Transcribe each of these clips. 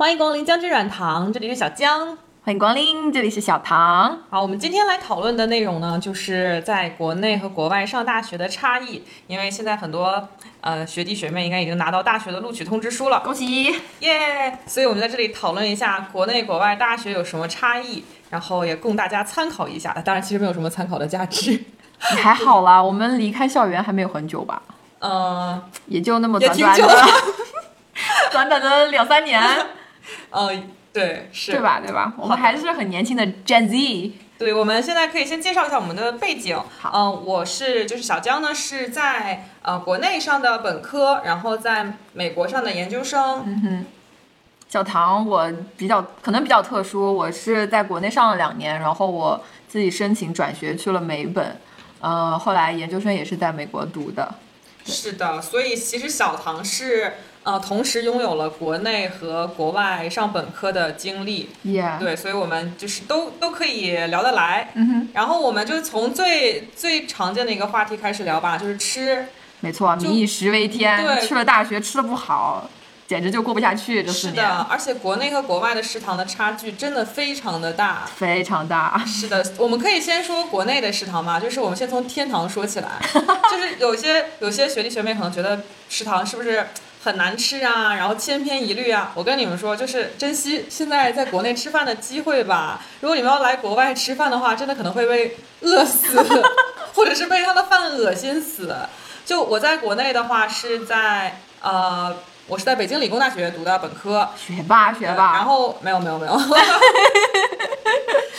欢迎光临将军软糖，这里是小江。欢迎光临，这里是小唐。好，我们今天来讨论的内容呢，就是在国内和国外上大学的差异。因为现在很多呃学弟学妹应该已经拿到大学的录取通知书了，恭喜！耶！所以我们在这里讨论一下国内国外大学有什么差异，然后也供大家参考一下。当然，其实没有什么参考的价值。你还好啦，我们离开校园还没有很久吧？嗯，也就那么短短的，短短的两三年，呃，对，是，对？吧？对吧？我们还是很年轻的 Gen Z。对，我们现在可以先介绍一下我们的背景。好嗯、我是就是小江呢是在呃国内上的本科，然后在美国上的研究生。嗯哼小唐，我比较可能比较特殊，我是在国内上了两年，然后我自己申请转学去了美本，呃，后来研究生也是在美国读的。是的，所以其实小唐是呃同时拥有了国内和国外上本科的经历。对，所以我们就是都都可以聊得来。嗯哼，然后我们就从最最常见的一个话题开始聊吧，就是吃。没错，民以食为天，对去了大学吃的不好，简直就过不下去这四年，是的，而且国内和国外的食堂的差距真的非常的大。非常大。是的，我们可以先说国内的食堂嘛，就是我们先从天堂说起来，就是有些有些学弟学妹可能觉得食堂是不是很难吃啊，然后千篇一律啊。我跟你们说，就是珍惜现在在国内吃饭的机会吧。如果你们要来国外吃饭的话，真的可能会被饿死，或者是被他的饭恶心死。就我在国内的话是在呃，我是在北京理工大学读的本科，学霸，学霸。然后没有没有没有，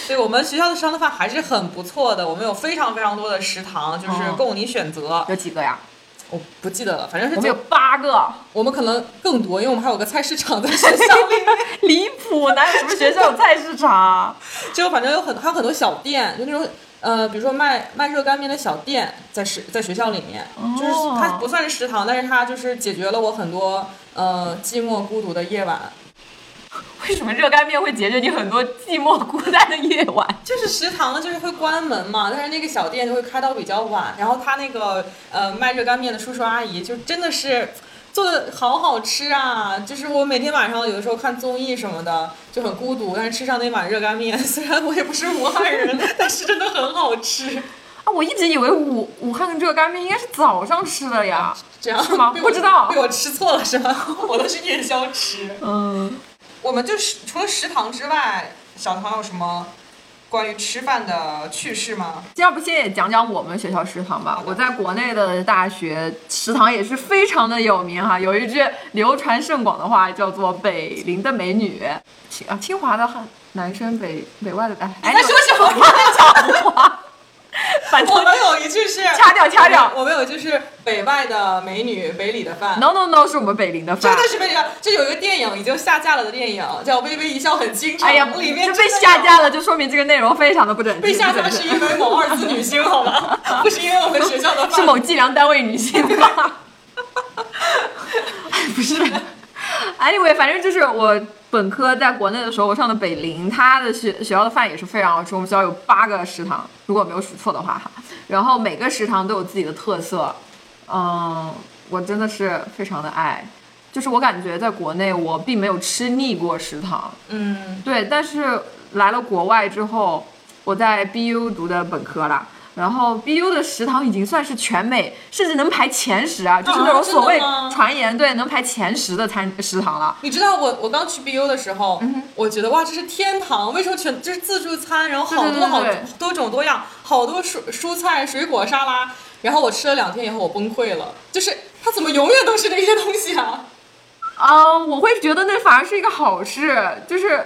对我们学校的食堂的饭还是很不错的，我们有非常非常多的食堂，就是哦供你选择。有几个呀？我不记得了，反正是我们有就八个，我们可能更多，因为我们还有个菜市场在学校里面，离谱！哪有什么学校有菜市场？就反正有很还有很多小店，就那种。呃，比如说卖卖热干面的小店，在食在学校里面，就是哦它不算是食堂，但是它就是解决了我很多呃寂寞孤独的夜晚。为什么热干面会解决你很多寂寞孤单的夜晚？就是食堂就是会关门嘛，但是那个小店就会开到比较晚，然后他那个呃卖热干面的叔叔阿姨就真的是做的好好吃啊！就是我每天晚上有的时候看综艺什么的就很孤独，但是吃上那碗热干面，虽然我也不是武汉人，但是真的很好吃。啊，我一直以为武武汉的热干面应该是早上吃的呀。这样是吗不知道被我吃错了是吗？我都是夜宵吃。嗯，我们就是除了食堂之外，小唐有什么关于吃饭的趣事吗？要不先也讲讲我们学校食堂吧。我在国内的大学食堂也是非常的有名哈，有一句流传甚广的话叫做“北林的美女”，清啊清华的汉男生北北外的哎，你，在说什么？反正我们有一句是掐掉掐掉我们有一句是北外的美女，北里的饭。no no no 是我们北林的饭真。的是北里的，这有一个电影已经下架了的电影叫《微微一笑很倾城》，哎呀，里面被下架了，就说明这个内容非常的不整齐。被下架是因为某二次女星，好吗？不是因为我们学校的饭。是某计量单位女性吧？哎，不是。Anyway，反正就是我本科在国内的时候，我上的北林，他的学学校的饭也是非常好吃。我们学校有八个食堂，如果没有数错的话哈。然后每个食堂都有自己的特色，嗯，我真的是非常的爱。就是我感觉在国内我并没有吃腻过食堂，嗯，对，但是来了国外之后，我在 BU 读的本科啦。然后 BU 的食堂已经算是全美，甚至能排前十啊，就是那种所谓传言，对，能排前十的餐食堂了。你知道我我刚去 BU 的时候，嗯我觉得哇，这是天堂！为什么全就是自助餐，然后好多好多种多样，好多蔬蔬菜、水果沙拉。然后我吃了两天以后，我崩溃了，就是它怎么永远都是那些东西啊？啊、我会觉得那反而是一个好事，就是，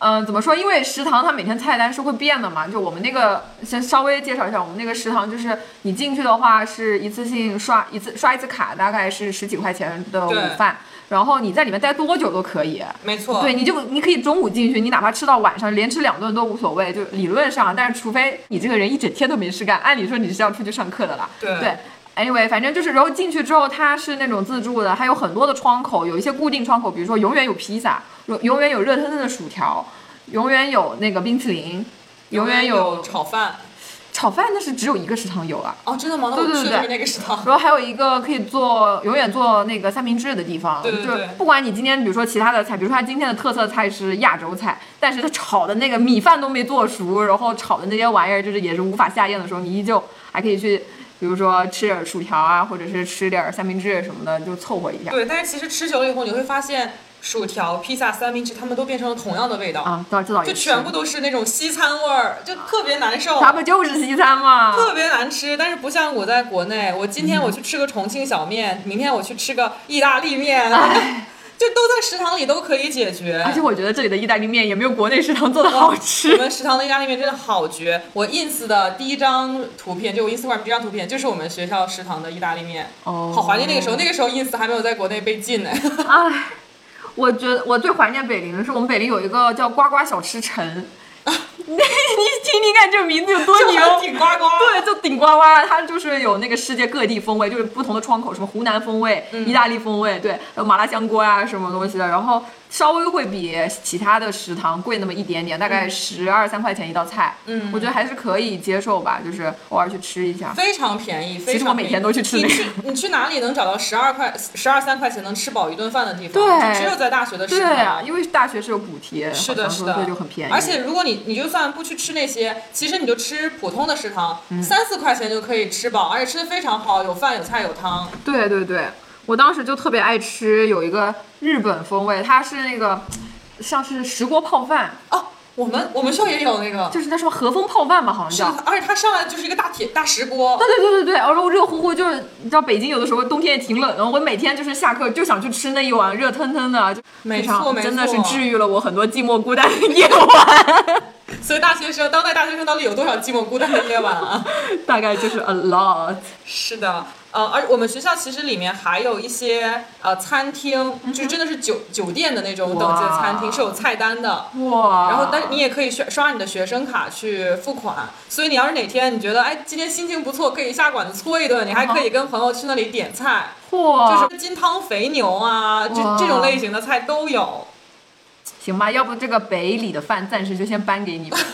嗯、怎么说？因为食堂它每天菜单是会变的嘛。就我们那个，先稍微介绍一下，我们那个食堂就是你进去的话是一次性刷一次刷一次卡，大概是十几块钱的午饭，然后你在里面待多久都可以。没错，对，你就你可以中午进去，你哪怕吃到晚上，连吃两顿都无所谓，就理论上，但是除非你这个人一整天都没事干，按理说你是要出去上课的啦。对对。Anyway，反正就是，然后进去之后，它是那种自助的，还有很多的窗口，有一些固定窗口，比如说永远有披萨，永永远有热腾腾的薯条，永远有那个冰淇淋，永远有炒饭。炒饭那是只有一个食堂有啊。哦，真的吗？那对对对我去的是那个食堂。然后还有一个可以做永远做那个三明治的地方，对对对就是不管你今天比如说其他的菜，比如说他今天的特色菜是亚洲菜，但是他炒的那个米饭都没做熟，然后炒的那些玩意儿就是也是无法下咽的时候，你依旧还可以去，比如说吃点薯条啊，或者是吃点三明治什么的，就凑合一下。对，但是其实吃久了以后，你会发现薯条、披萨、三明治，它们都变成了同样的味道，啊，就全部都是那种西餐味儿，就特别难受。它不就是西餐吗？特别难吃，但是不像我在国内，我今天我去吃个重庆小面，明天我去吃个意大利面，就都在食堂里都可以解决。而且我觉得这里的意大利面也没有国内食堂做的好吃 我。们食堂的意大利面真的好绝！我 ins 的第一张图片，就我 Instagram 第一张图片，就是我们学校食堂的意大利面。哦好怀念那个时候，那个时候 ins 还没有在国内被禁呢。唉，我觉得我最怀念北陵的是我们北陵有一个叫呱呱小吃城，你你听听看这个名字有多牛。顶呱呱。对，就顶呱呱，它就是有那个世界各地风味，就是不同的窗口，什么湖南风味、意大利风味，对，还有麻辣香锅啊、什么东西的，然后稍微会比其他的食堂贵那么一点点，大概十二三块钱一道菜，嗯我觉得还是可以接受吧，就是偶尔去吃一下。非常便宜，非常其实我每天都去吃那个你去你去哪里能找到十二块、十二三块钱能吃饱一顿饭的地方？对只有在大学的食对堂。啊，因为大学是有补贴，是的，是的，就很便宜。而且如果你你就算不去吃那些，其实你就吃普通的食堂，嗯三四块钱就可以吃饱，而且吃的非常好，有饭有菜有汤。对对对，我当时就特别爱吃有一个日本风味，它是那个像是石锅泡饭，哦，我们我们学校也有那个，就是那什么和风泡饭吧，好像叫。是，而且它上来就是一个大铁大石锅。对对对对对，然后热乎乎，就是你知道北京有的时候冬天也挺冷的，我每天就是下课就想去吃那一碗热腾腾的，就非没错没常真的是治愈了我很多寂寞孤单的夜晚，所以大学生，当代大学生到底有多少寂寞孤单的夜晚啊？大概就是 a lot。是的，呃，而我们学校其实里面还有一些呃餐厅，就真的是酒酒店的那种等级的餐厅，是有菜单的。哇，然后，但是你也可以刷刷你的学生卡去付款，所以你要是哪天你觉得哎今天心情不错，可以下馆子搓一顿，你还可以跟朋友去那里点菜，嚯，就是金汤肥牛啊，这这种类型的菜都有。行吧，要不这个北里的饭暂时就先搬给你们。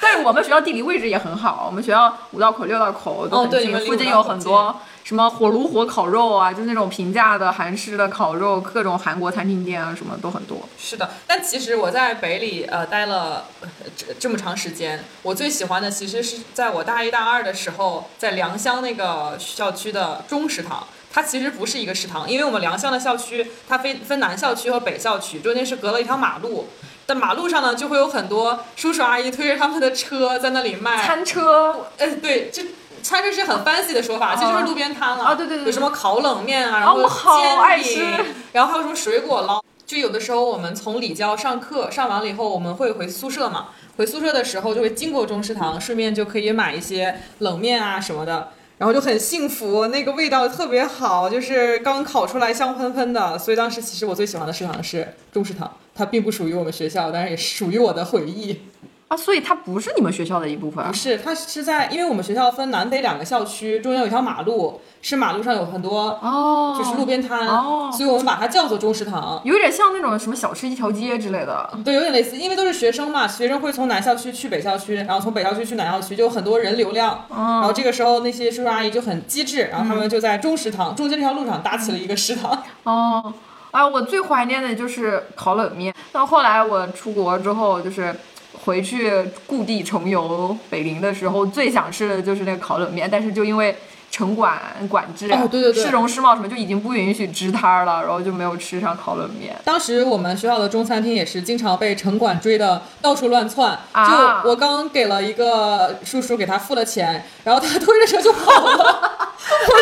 但是我们学校地理位置也很好，我们学校五道口、六道口都很近，附近有很多什么火炉火烤肉啊，就是那种平价的韩式的烤肉，各种韩国餐厅店啊，什么都很多。是的，但其实我在北理呃待了呃这这么长时间，我最喜欢的其实是在我大一大二的时候，在良乡那个校区的中食堂。它其实不是一个食堂，因为我们良乡的校区它分分南校区和北校区，中间是隔了一条马路。但马路上呢，就会有很多叔叔阿姨推着他们的车在那里卖。餐车，呃，对，这餐车是很 fancy 的说法，其实就是路边摊了。啊对对对有什么烤冷面啊，然后煎爱饼吃然后还有什么水果捞。就有的时候我们从里教上课上完了以后，我们会回宿舍嘛。回宿舍的时候就会经过中食堂，顺便就可以买一些冷面啊什么的，然后就很幸福，那个味道特别好，就是刚烤出来香喷喷的。所以当时其实我最喜欢的食堂是中食堂，它并不属于我们学校，但是也属于我的回忆。啊，所以它不是你们学校的一部分啊不。是，它是在，因为我们学校分南北两个校区，中间有一条马路，是马路上有很多哦，就是路边摊，哦所以我们把它叫做中食堂。有点像那种什么小吃一条街之类的。对，有点类似，因为都是学生嘛，学生会从南校区去北校区，然后从北校区去南校区，就有很多人流量。然后这个时候那些叔叔阿姨就很机智，然后他们就在中食堂、中间这条路上搭起了一个食堂。哦，啊，我最怀念的就是烤冷面。到后来我出国之后，就是回去故地重游北陵的时候，最想吃的就是那个烤冷面，但是就因为城管管制，哦对对对市容市貌什么就已经不允许支摊儿了，然后就没有吃上烤冷面。当时我们学校的中餐厅也是经常被城管追的到处乱窜。啊就我刚给了一个叔叔给他付了钱，然后他推着车就跑了。我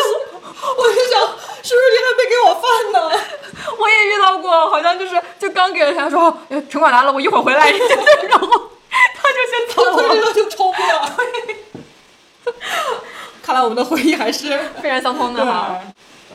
我就想，叔叔你还没给我饭呢。我也遇到过，好像就是就刚给了他说，哎城管来了，我一会儿回来，然后先走了。就抽不了。看来我们的回忆还是非常相通的哈。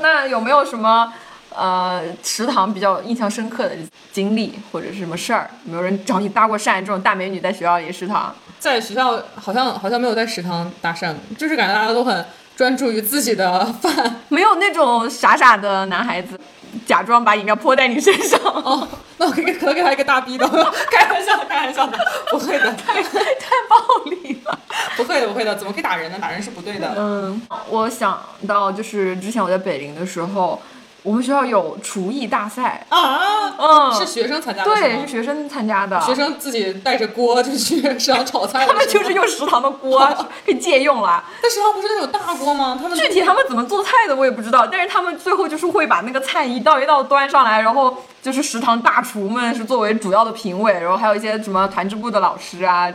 那有没有什么呃食堂比较印象深刻的经历或者是什么事儿？有没有人找你搭过讪？这种大美女在学校里食堂，在学校好像好像没有在食堂搭讪，就是感觉大家都很专注于自己的饭。没有那种傻傻的男孩子假装把饮料泼在你身上，哦，那我可以可能给他一个大逼斗，开玩笑，开玩笑的，不会的。太太暴力了 不会的，不会的，怎么可以打人呢？打人是不对的。嗯，我想到就是之前我在北林的时候，我们学校有厨艺大赛，啊，嗯，是学生参加的对，是学生参加的，学生自己带着锅就去 食堂炒菜。他们就是用食堂的锅 可以借用了。但食堂不是那种大锅吗？他们具体他们怎么做菜的我也不知道，但是他们最后就是会把那个菜一道一道端上来，然后就是食堂大厨们是作为主要的评委，然后还有一些什么团支部的老师啊，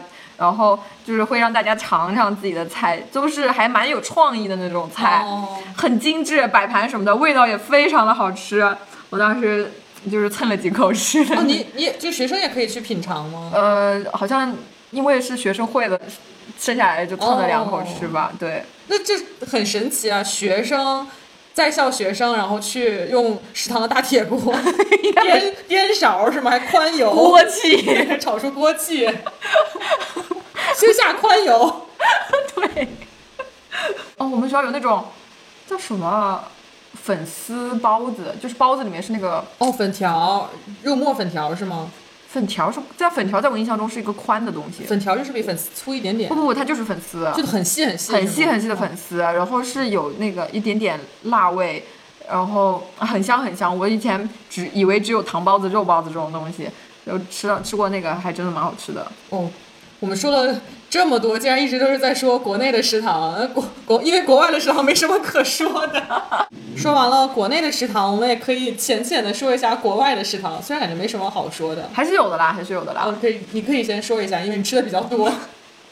然后就是会让大家尝尝自己的菜，都是还蛮有创意的那种菜，哦很精致，摆盘什么的，味道也非常的好吃。我当时就是蹭了几口吃。哦，你你就学生也可以去品尝吗？呃，好像因为是学生会的，剩下来就蹭了两口吃吧。对，那这很神奇啊！学生在校学生，然后去用食堂的大铁锅 颠颠勺是吗？还宽油，锅气。炒出锅气，先下宽油。对。哦，我们学校有那种叫什么粉丝包子，就是包子里面是那个哦，粉条，肉末粉条是吗？粉条是，在粉条在我印象中是一个宽的东西。粉条就是比粉丝粗一点点不，不不，它就是粉丝，就很细很细，很细很细的粉丝，然后是有那个一点点辣味，然后 很香很香。我以前只以为只有糖包子、肉包子这种东西，然后吃了吃过那个，还真的蛮好吃的。哦，我们说了这么多，竟然一直都是在说国内的食堂，呃国国因为国外的食堂没什么可说的。说完了国内的食堂，我们也可以浅浅的说一下国外的食堂，虽然感觉没什么好说的。还是有的啦，还是有的啦。哦，可以，你可以先说一下，因为你吃的比较多。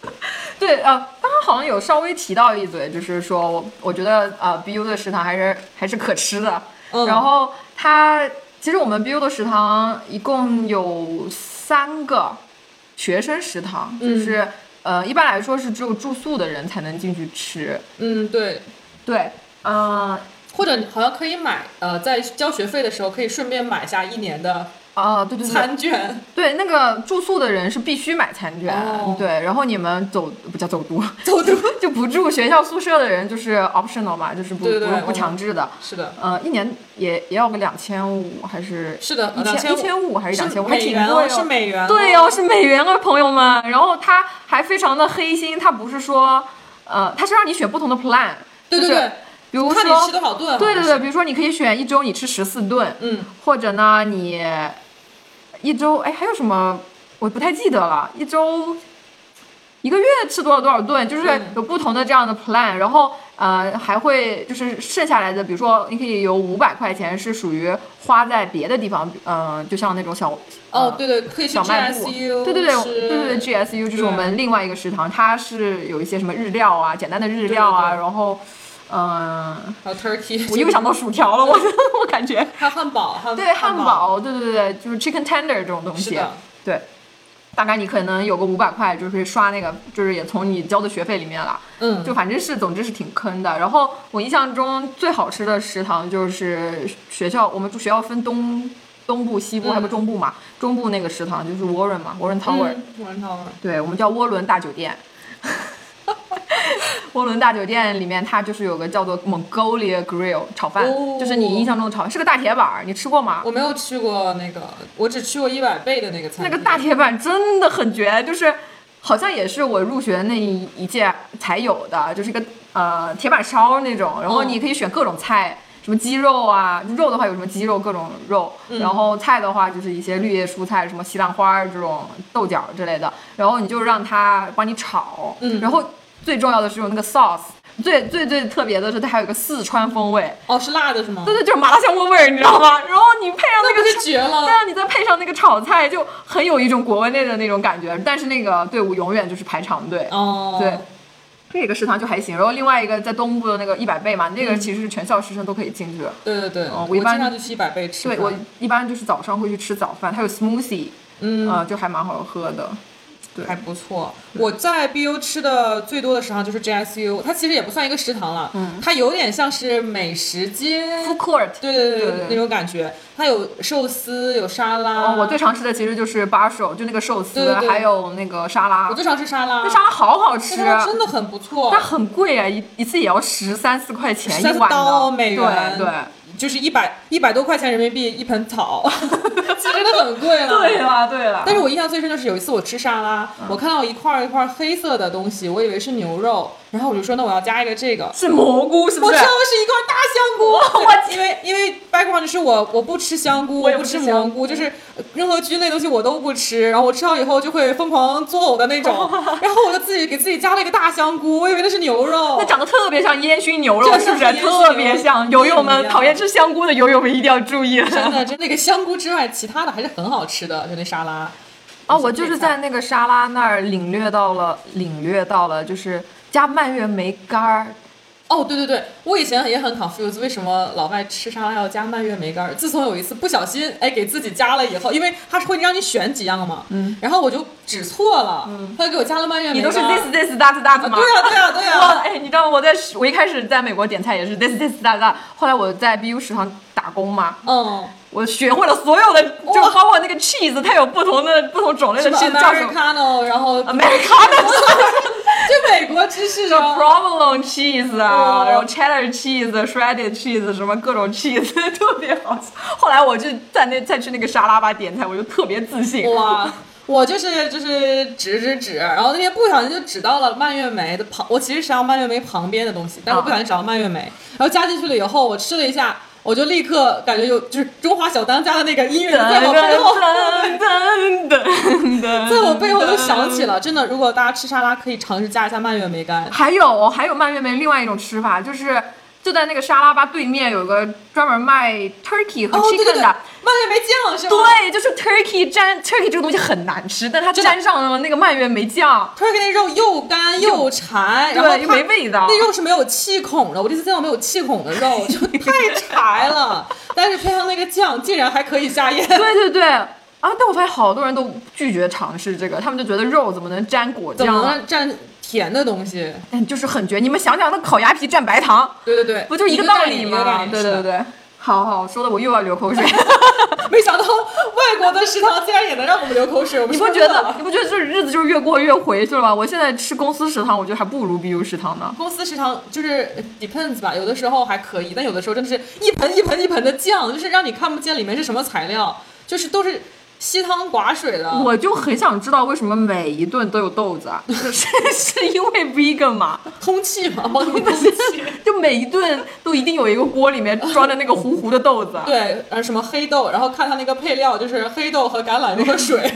对，呃，刚刚好像有稍微提到一嘴，就是说我我觉得呃，BU 的食堂还是还是可吃的。嗯然后它其实我们 BU 的食堂一共有三个学生食堂，嗯就是、呃一般来说是只有住宿的人才能进去吃。嗯，对，对，呃或者好像可以买，呃，在交学费的时候可以顺便买下一年的啊，对对对，餐券。对，那个住宿的人是必须买餐券，哦对，然后你们走不叫走读，走读。就不住学校宿舍的人就是 optional 嘛，就是不不不强制的。是的，呃，一年也也要个两千五，还是是的，一千一千五还是两千五，还挺贵哦。是美元哦。对哦，是美元啊，朋友们。然后他还非常的黑心，他不是说，呃，他是让你选不同的 plan，对对，比如看你吃说，多少顿。对对对，比如说你可以选一周你吃十四顿，嗯，或者呢你一周，哎，还有什么我不太记得了，一周。一个月吃多少多少顿，就是嗯有不同的这样的 plan，、然后呃还会就是剩下来的，比如说你可以有五百块钱是属于花在别的地方，嗯、就像那种小哦，对对，可以去小卖部对对对对对对，GSU 就是我们另外一个食堂，它是有一些什么日料啊，简单的日料啊，对对对然后，嗯、还有 turkey，我又想到薯条了，我我感觉，还有汉堡，汉对汉，堡，对对对，就是 chicken tender 这种东西对，大概你可能有个五百块，就是刷那个，就是也从你交的学费里面了，嗯，就反正是，总之是挺坑的。然后我印象中最好吃的食堂就是学校，我们学校分东东部、西部嗯还有个中部嘛，中部那个食堂就是 Warren 嘛，Warren Tower，、嗯，Warren Tower，对我们叫涡轮大酒店。涡轮大酒店里面，它就是有个叫做 Mongolia Grill 炒饭，哦就是你印象中的炒饭，是个大铁板儿，你吃过吗？我没有吃过那个，我只吃过一百倍的那个餐。那个大铁板真的很绝，就是好像也是我入学那一一届才有的，就是一个呃铁板烧那种，然后哦你可以选各种菜。什么鸡肉啊，肉的话有什么鸡肉各种肉，嗯然后菜的话就是一些绿叶蔬菜，什么西兰花儿这种豆角之类的，然后你就让它帮你炒，嗯然后最重要的是有那个 sauce，最最最特别的是它还有个四川风味，哦，是辣的是吗？对对，就是麻辣香锅味儿，你知道吗？然后你配上那个那不是绝了对？啊，你再配上那个炒菜，就很有一种国内的那种感觉。但是那个队伍永远就是排长队。哦，对，这个食堂就还行。然后另外一个在东部的那个一百倍嘛，那个其实是全校师生都可以进去。对对对，我哦我一般就去一百倍吃。对我一般就是早上会去吃早饭，它有 smoothie，嗯，呃，就还蛮好喝的。对还不错。我在 BU 吃的最多的食堂就是 GSU，它其实也不算一个食堂了，嗯它有点像是美食街。Food court。对对对对对那种感觉，它有寿司，有沙拉。哦，我最常吃的其实就是八手，就那个寿司，对对对还有那个沙拉我。最常吃沙拉，那沙拉好好吃，真的很不错但，很贵啊，一一次也要十三四块钱一13碗刀的，美元对对。就是一百一百多块钱人民币一盆草，其实真的很贵了。对啊，了，对了。但是我印象最深就是有一次我吃沙拉，我看到一块一块黑色的东西，我以为是牛肉，然后我就说那我要加一个这个。是蘑菇，是不是我挑的是一块大香菇，我 因为因为 background 是我我不吃香菇，我也不不吃蘑菇，就是呃任何菌类东西我都不吃，然后我吃到以后就会疯狂作呕的那种，然后我就自己给自己加了一个大香菇，我以为那是牛肉那。长得特别像烟熏牛肉，是不是？特别像。友友们，讨厌吃香菇的友友们一定要注意了。真的，真那个香菇之外，其他的还是很好吃的，就那沙拉。哦，我就是在那个沙拉那儿领略到了，领略到了，就是加蔓越莓干儿。哦，对对对，我以前也很 confused，为什么老外吃沙拉要加蔓越莓干儿？自从有一次不小心哎给自己加了以后，因为他是会让你选几样嘛，嗯，然后我就指错了，嗯他就给我加了蔓越莓你干儿。都是 this this that that 吗？对啊对啊对呀，啊，哎，你知道我在我一开始在美国点菜也是 this this that that，后来我在 BU 食堂打工嘛，嗯，我学会了所有的，就包括那个 cheese，它有不同的不同种类的 cheese 叫什么 Americano，然后 Americano 就美国知识叫上 provolone cheese 啊，哦然后 cheddar cheese、shredded cheese 什么各种 cheese 特别好吃。后来我就在那再去那个沙拉吧点菜，我就特别自信。哇。我就是就是指指指，然后那天不小心就指到了蔓越莓的旁，我其实想要蔓越莓旁边的东西，但我不小心找到蔓越莓，然后加进去了以后，我吃了一下，我就立刻感觉有就是中华小当家的那个音乐在我背后，在我背后都响起了。真的，如果大家吃沙拉，可以尝试加一下蔓越莓干。还有还有蔓越莓另外一种吃法，就是就在那个沙拉吧对面有个专门卖 turkey 和 chicken，的。蔓越莓酱是吗？对，就是 turkey 沾 turkey 这个东西很难吃，但它沾上了那个蔓越莓酱，turkey 那肉又干又柴，然后对，又没味道。那肉是没有气孔的，我这次见到没有气孔的肉，就太柴了。但是配上那个酱，竟然还可以下咽。对对对。啊！但我发现好多人都拒绝尝试这个，他们就觉得肉怎么能沾果怎么酱啊？能蘸甜的东西？但，就是很绝。你们想想，那烤鸭皮蘸白糖，对对对，不就一个个道理吗？对对对。好好说的，我又要流口水。没想到外国的食堂竟然也能让我们流口水，我们 你不觉得？你不觉得这日子就是越过越回去了吗？我现在吃公司食堂，我觉得还不如 BU 食堂呢。公司食堂就是 depends 吧，有的时候还可以，但有的时候真的是一盆一盆一盆的酱，就是让你看不见里面是什么材料，就是都是稀汤寡水的。我就很想知道为什么每一顿都有豆子啊？是是因为 vegan 吗？通气嘛，帮你通气。就每一顿都一定有一个锅里面装着那个糊糊的豆子。对，呃，什么黑豆，然后看它那个配料就是黑豆和橄榄那个水。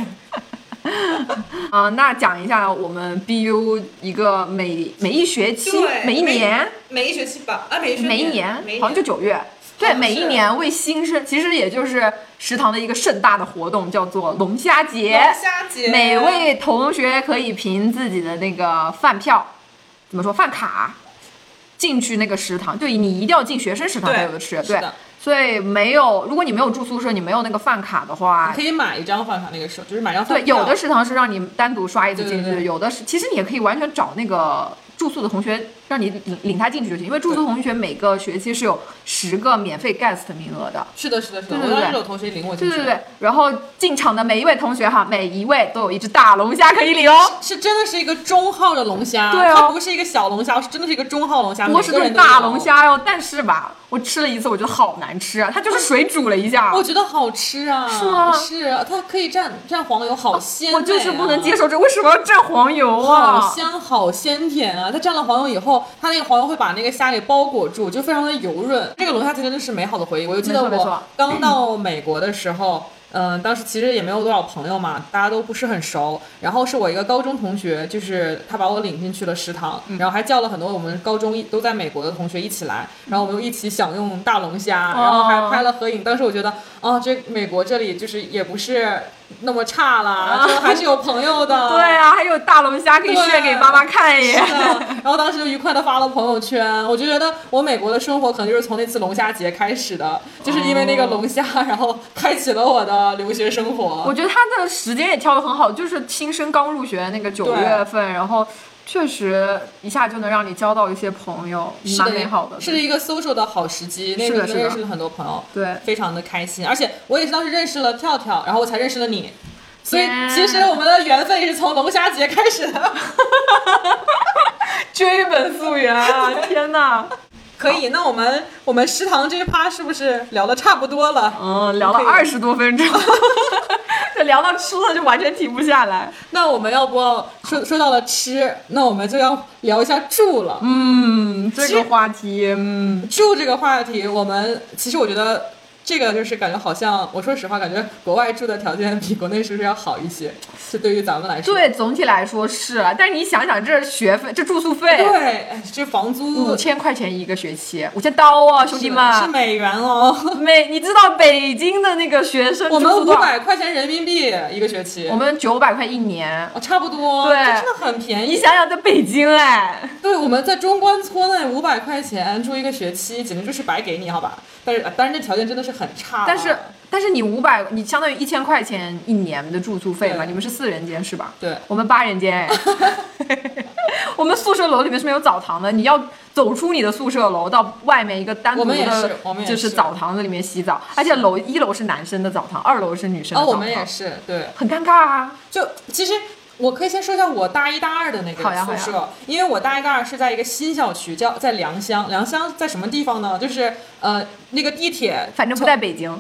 啊、那讲一下我们 BU 一个每每一学期、每一年、每一学期吧，啊，每一每一年，好像就九月。对，每一年为新生，其实也就是食堂的一个盛大的活动，叫做龙虾节。龙虾节每位同学可以凭自己的那个饭票，怎么说饭卡，进去那个食堂。对你一定要进学生食堂才有的吃。对所以没有，如果你没有住宿舍，你没有那个饭卡的话你可，以买一张饭卡，那个时候就是买张饭对，有的食堂是让你单独刷一次进去，对对对有的是其实你也可以完全找那个住宿的同学，让你领领他进去就行。因为住宿同学每个学期是有十个免费 guest 名额的。是的，是的，是的，对对对同学领我进去。对对对，然后进场的每一位同学哈，每一位都有一只大龙虾可以领哦。是真的是一个中号的龙虾，对哦它不是一个小龙虾，是真的是一个中号龙虾，波士每个人都有顿大龙。虾哟，但是吧，我吃了一次，我觉得好难吃啊，它就是水煮了一下，我觉得好吃啊，是吗是啊，它可以蘸蘸黄油，好鲜、我就是不能接。受这为什么要蘸黄油啊？好香，好鲜甜啊！它蘸了黄油以后，它那个黄油会把那个虾给包裹住，就非常的油润。这个龙虾节真的是美好的回忆。我就记得我刚到美国的时候，嗯、当时其实也没有多少朋友嘛，大家都不是很熟。然后是我一个高中同学，就是他把我领进去了食堂，嗯然后还叫了很多我们高中一都在美国的同学一起来，然后我们又一起享用大龙虾，哦然后还拍了合影。当时我觉得，哦，这美国这里就是也不是那么差了，就还是有朋友的。对啊，还有大龙虾可以炫给妈妈看耶。是的，然后当时就愉快的发了朋友圈，我就觉得我美国的生活可能就是从那次龙虾节开始的，就是因为那个龙虾，然后开启了我的留学生活。我觉得他的时间也挑得很好，就是新生刚入学那个九月份，然后确实一下就能让你交到一些朋友，蛮美好的。是一个 social 的好时机，那是的是的个认识了很多朋友，对，非常的开心。而且我也是当时认识了跳跳，然后我才认识了你，所以其实我们的缘分也是从龙虾节开始的。追本溯源啊！天哪，可以，那我们我们食堂这一趴是不是聊的差不多了？嗯，聊了二十多分钟，这聊到吃了就完全停不下来。那我们要不说说到了吃，那我们就要聊一下住了。嗯，这个话题，嗯，住这个话题，我们其实我觉得这个就是感觉好像，我说实话，感觉国外住的条件比国内是不是要好一些？是对于咱们来说。对，总体来说是啊，但是你想想，这学费，这住宿费，对，哎这房租五千块钱一个学期，五千刀啊，兄弟们是们！美元哦。美，你知道北京的那个学生我们五？百块钱人民币一个学期，我们九百块一年。哦差不多，对真的很便宜。你想想，在北京哎，对，我们在中关村那五百块钱住一个学期，简直就是白给你，好吧？但是，但是这条件真的是很差啊。但是但是你五百，你相当于一千块钱一年的住宿费嘛？你们是四人间是吧？对，我们八人间哎，我们宿舍楼里面是没有澡堂的，你要走出你的宿舍楼到外面一个单独的就是是澡堂子里面洗澡，而且楼一楼是男生的澡堂，二楼是女生的哦，澡堂，我们也是，对，很尴尬啊。就其实。我可以先说一下我大一大二的那个宿舍，因为我大一大二是在一个新校区，叫在良乡。良乡在什么地方呢？就是呃那个地铁，反正不在北京，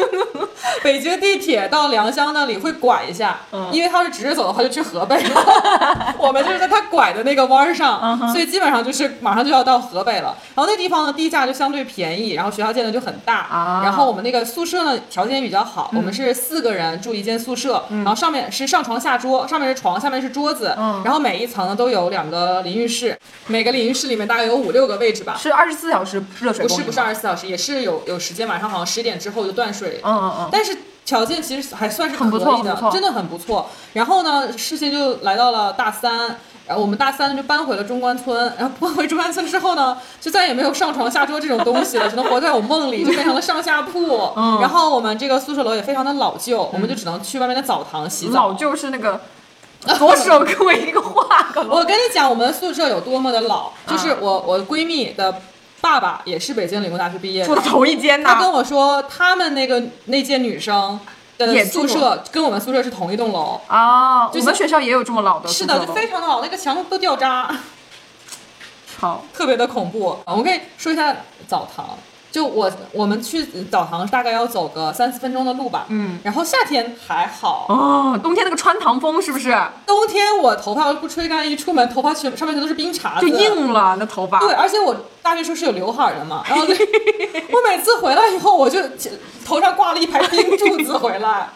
北京地铁到良乡那里会拐一下，嗯因为他要是直着走的话就去河北了。我们就是在他拐的那个弯儿上，所以基本上就是马上就要到河北了。然后那地方呢地价就相对便宜，然后学校建的就很大，啊然后我们那个宿舍呢条件也比较好，嗯我们是四个人住一间宿舍，然后上面是上床下桌，上面是床，下面是桌子，嗯然后每一层呢都有两个淋浴室，每个淋浴室里面大概有五六个位置吧。是二十四小时热水不是不是二十四小时，也是有有时间，晚上好像十点之后就断水。嗯嗯嗯，但是条件其实还算是很不可以的真的很不错。然后呢，事情就来到了大三。然后我们大三就搬回了中关村，然后搬回中关村之后呢，就再也没有上床下桌这种东西了，只能活在我梦里，就变成了上下铺。嗯然后我们这个宿舍楼也非常的老旧，我们就只能去外面的澡堂洗澡。老旧是那个 左手给我一个画 个。我跟你讲，我们宿舍有多么的老，就是啊我我闺蜜的爸爸也是北京理工大学毕业的。住，的同一间他跟。我说，他们那个那届女生的宿舍跟我们宿舍是同一栋楼。啊，就我们学校也有这么老的宿是的，就非常的老，那个墙都掉渣，好，特别的恐怖。我们可以说一下澡堂，就我我们去澡堂大概要走个三四分钟的路吧。嗯，然后夏天还好，哦，冬天那个穿堂风是不是冬天我头发不吹干，一出门头发全上面全都是冰碴子，就硬了？那头发对，而且我大学时候是有刘海儿的嘛，然后就 我每次回来以后，我就头上挂了一排冰柱子回来，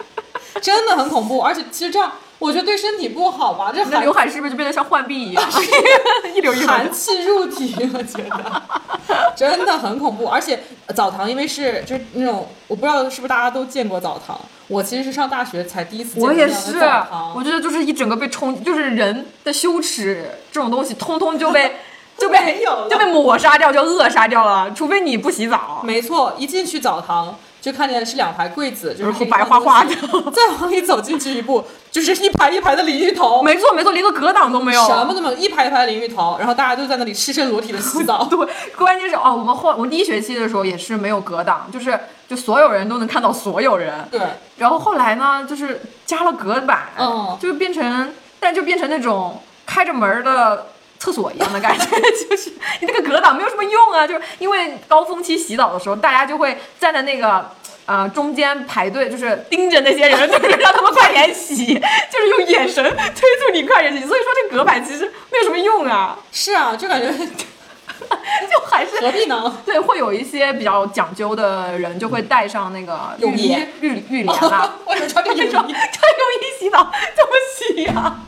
真的很恐怖。而且其实这样，我觉得对身体不好吧，这刘海是不是就变得像浣碧一样，一绺一？寒气入体，我觉得真的很恐怖。而且澡堂因为是就是那种，我不知道是不是大家都见过澡堂，我其实是上大学才第一次见过我也那样的是澡堂，我觉得就是一整个被冲，就是人的羞耻这种东西，通通就被 就被就被抹杀掉，就扼杀掉了。除非你不洗澡，没错，一进去澡堂就看见是两排柜子，就是白花花的。再往里走进去一步，就是一排一排的淋浴头，没错没错，连个隔挡都没有。什么都没有，一排一排淋浴头，然后大家都在那里赤身裸体的洗澡。对，关键是哦，我们后我们第一学期的时候也是没有隔挡，就是就所有人都能看到所有人。对，然后后来呢，就是加了隔板，嗯就变成，但就变成那种开着门儿的厕所一样的感觉，就是你那个隔挡没有什么用啊，就是因为高峰期洗澡的时候，大家就会站在那个。呃，中间排队就是盯着那些人，就是让他们快点洗，就是用眼神催促你快点洗。所以说这隔板其实没有什么用啊，是啊，就感觉就还是何必呢？对，会有一些比较讲究的人就会带上那个浴泳衣帘、浴浴帘啊，为什么穿着泳穿穿泳衣衣洗澡怎么洗呀、